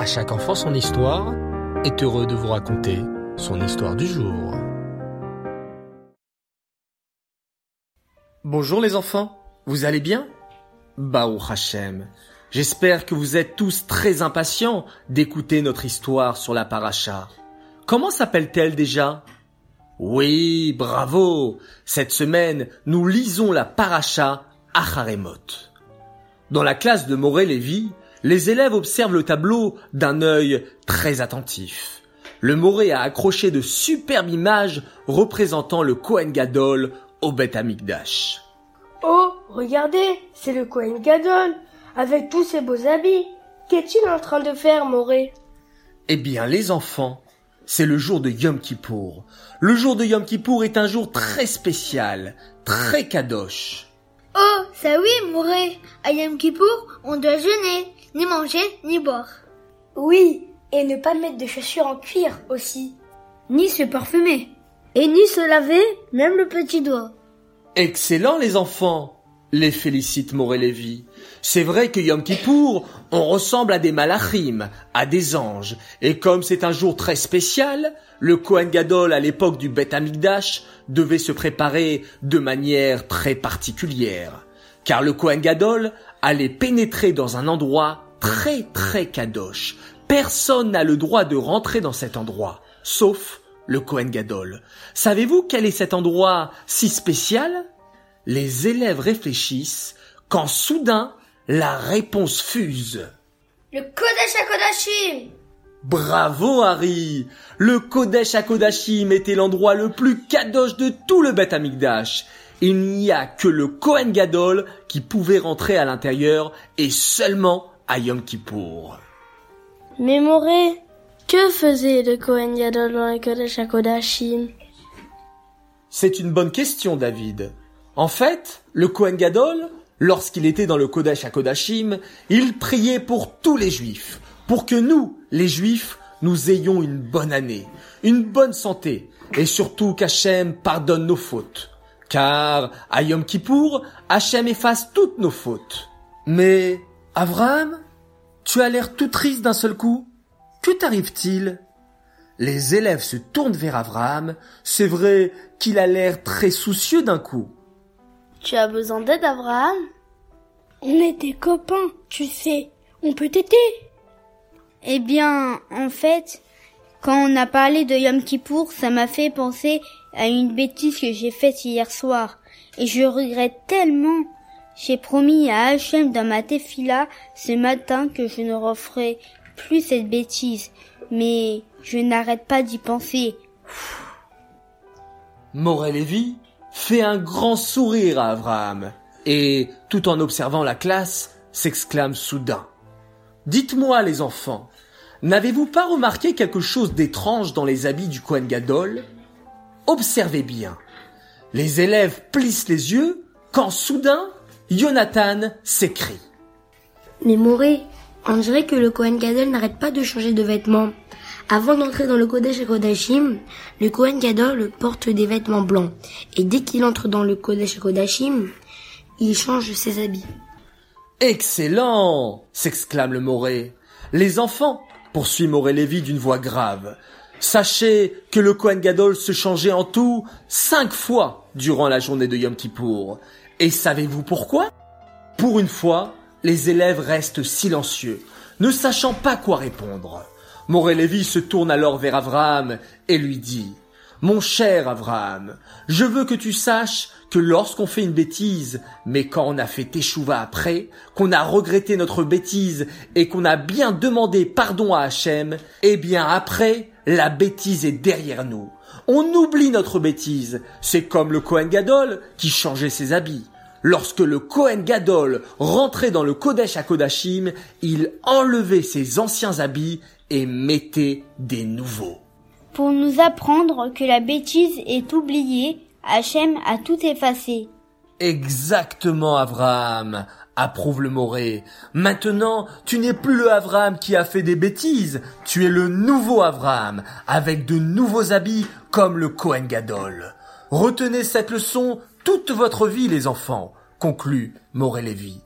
À chaque enfant son histoire est heureux de vous raconter son histoire du jour. Bonjour les enfants, vous allez bien? Baou Hachem, j'espère que vous êtes tous très impatients d'écouter notre histoire sur la paracha. Comment s'appelle-t-elle déjà? Oui, bravo Cette semaine, nous lisons la paracha Acharemot. Dans la classe de Moré-Lévy, les élèves observent le tableau d'un œil très attentif. Le Moré a accroché de superbes images représentant le Kohen Gadol au Beth Amikdash. Oh, regardez, c'est le Kohen Gadol, avec tous ses beaux habits. Qu'est-il en train de faire, Moré? Eh bien, les enfants, c'est le jour de Yom Kippour. Le jour de Yom Kippour est un jour très spécial, très kadosh. Oh, ça oui, Moré. À Yom Kippour, on doit jeûner, ni manger, ni boire. Oui, et ne pas mettre de chaussures en cuir aussi. Ni se parfumer. Et ni se laver, même le petit doigt. Excellent les enfants les félicite Moré-Lévy. C'est vrai que Yom Kippour, on ressemble à des malachim, à des anges, et comme c'est un jour très spécial, le Kohen Gadol à l'époque du Beth Amikdash devait se préparer de manière très particulière, car le Kohen Gadol allait pénétrer dans un endroit très très kadosh. Personne n'a le droit de rentrer dans cet endroit, sauf le Kohen Gadol. Savez-vous quel est cet endroit si spécial? Les élèves réfléchissent quand soudain la réponse fuse. Le Kodesh HaKodashim Bravo Harry Le Kodesh HaKodashim était l'endroit le plus kadosh de tout le Beth Amikdash. Il n'y a que le Kohen Gadol qui pouvait rentrer à l'intérieur et seulement à Yom Kippour. Mais Moré, que faisait le Kohen Gadol dans le Kodesh HaKodashim? C'est une bonne question David. En fait, le Kohen Gadol, lorsqu'il était dans le Kodesh HaKodashim, il priait pour tous les juifs, pour que nous, les juifs, nous ayons une bonne année, une bonne santé, et surtout qu'Hachem pardonne nos fautes. Car à Yom Kippour, Hachem efface toutes nos fautes. Mais, Abraham, tu as l'air tout triste d'un seul coup. Que t'arrive-t-il? Les élèves se tournent vers Abraham. C'est vrai qu'il a l'air très soucieux d'un coup. Tu as besoin d'aide, Abraham? On est des copains, tu sais. On peut t'aider. Eh bien, en fait, quand on a parlé de Yom Kippour, ça m'a fait penser à une bêtise que j'ai faite hier soir. Et je regrette tellement. J'ai promis à Hachem dans ma tefila ce matin que je ne referai plus cette bêtise. Mais je n'arrête pas d'y penser. Morel Lévy fait un grand sourire à Abraham et, tout en observant la classe, s'exclame soudain. Dites-moi, les enfants, n'avez-vous pas remarqué quelque chose d'étrange dans les habits du Kohen Gadol? Observez bien. Les élèves plissent les yeux quand soudain, Jonathan s'écrie. Mais on dirait que le Kohen Gadol n'arrête pas de changer de vêtements. Avant d'entrer dans le Kodesh le Kohen Gadol porte des vêtements blancs. Et dès qu'il entre dans le Kodesh il change ses habits. Excellent s'exclame le Moré. Les enfants, poursuit Moré Lévy d'une voix grave, sachez que le Kohen Gadol se changeait en tout cinq fois durant la journée de Yom Kippour. Et savez-vous pourquoi? Pour une fois, les élèves restent silencieux, ne sachant pas quoi répondre. Moré Lévy se tourne alors vers Abraham et lui dit Mon cher Abraham, je veux que tu saches que lorsqu'on fait une bêtise, mais quand on a fait échouva après, qu'on a regretté notre bêtise et qu'on a bien demandé pardon à Hachem, eh bien après, la bêtise est derrière nous. On oublie notre bêtise. C'est comme le Kohen Gadol qui changeait ses habits. Lorsque le Kohen Gadol rentrait dans le Kodesh à Kodashim, il enlevait ses anciens habits et mettait des nouveaux. Pour nous apprendre que la bêtise est oubliée, Hachem a tout effacé. Exactement, Abraham, approuve le Moré. Maintenant, tu n'es plus le Abraham qui a fait des bêtises, tu es le nouveau Abraham, avec de nouveaux habits comme le Kohen Gadol. Retenez cette leçon toute votre vie, les enfants, conclut Moré Lévy.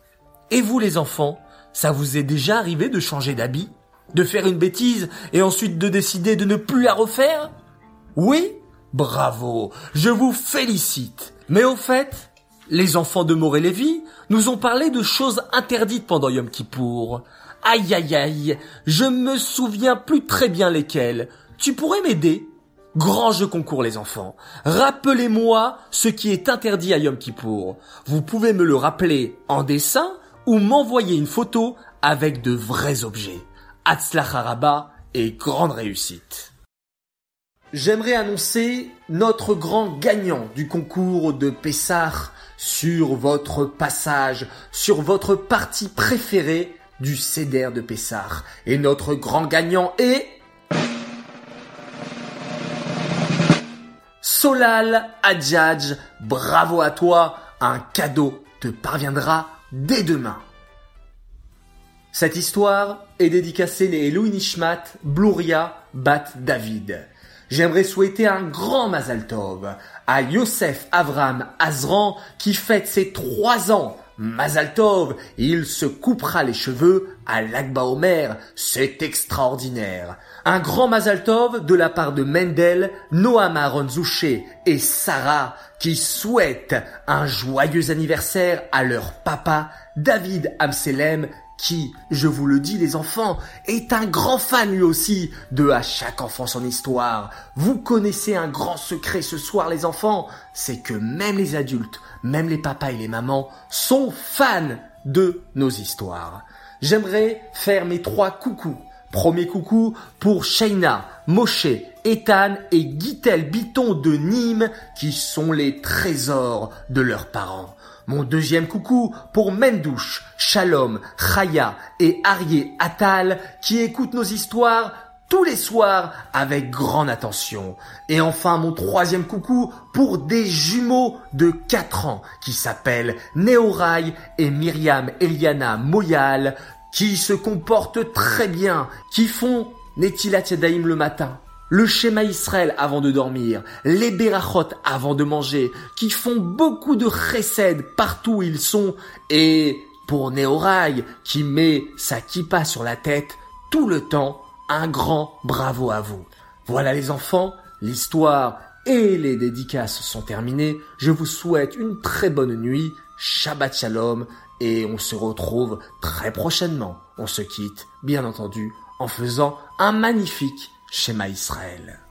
Et vous, les enfants, ça vous est déjà arrivé de changer d'habit De faire une bêtise et ensuite de décider de ne plus la refaire? Oui? Bravo, je vous félicite. Mais au fait, les enfants de Moré-Lévy nous ont parlé de choses interdites pendant Yom Kippour. Aïe aïe aïe, je me souviens plus très bien lesquelles. Tu pourrais m'aider? Grand jeu concours les enfants. Rappelez-moi ce qui est interdit à Yom Kippour. Vous pouvez me le rappeler en dessin ou m'envoyer une photo avec de vrais objets. Haraba et grande réussite. J'aimerais annoncer notre grand gagnant du concours de Pessah sur votre passage, sur votre partie préférée du CDR de Pessah. Et notre grand gagnant est... Solal Adjadj, bravo à toi, un cadeau te parviendra dès demain. Cette histoire est dédicacée les Louis Nishmat, Bluria, Bat David. J'aimerais souhaiter un grand Mazal Tov à Yosef Avram Azran qui fête ses trois ans. Mazal Tov, il se coupera les cheveux à l'Akba Omer. C'est extraordinaire. Un grand Mazal Tov de la part de Mendel, Noam Aaron et Sarah qui souhaitent un joyeux anniversaire à leur papa David Amselem qui, je vous le dis les enfants, est un grand fan lui aussi de À chaque enfant son histoire. Vous connaissez un grand secret ce soir les enfants, c'est que même les adultes, même les papas et les mamans sont fans de nos histoires. J'aimerais faire mes trois coucous. Premier coucou pour Shaina, Moshe, Ethan et Guitel Biton de Nîmes qui sont les trésors de leurs parents. Mon deuxième coucou pour Mendouche, Shalom, Chaya et Arié Attal qui écoutent nos histoires tous les soirs avec grande attention. Et enfin mon troisième coucou pour des jumeaux de 4 ans qui s'appellent Neorai et Myriam Eliana Moyal qui se comportent très bien, qui font Netilat Yadaim le matin, le schéma Israël avant de dormir, les Berachot avant de manger, qui font beaucoup de chesed partout où ils sont, et pour Neorai, qui met sa kippa sur la tête tout le temps, un grand bravo à vous. Voilà les enfants, l'histoire et les dédicaces sont terminées. Je vous souhaite une très bonne nuit, Shabbat Shalom, et on se retrouve très prochainement. On se quitte, bien entendu, en faisant un magnifique schéma Israël.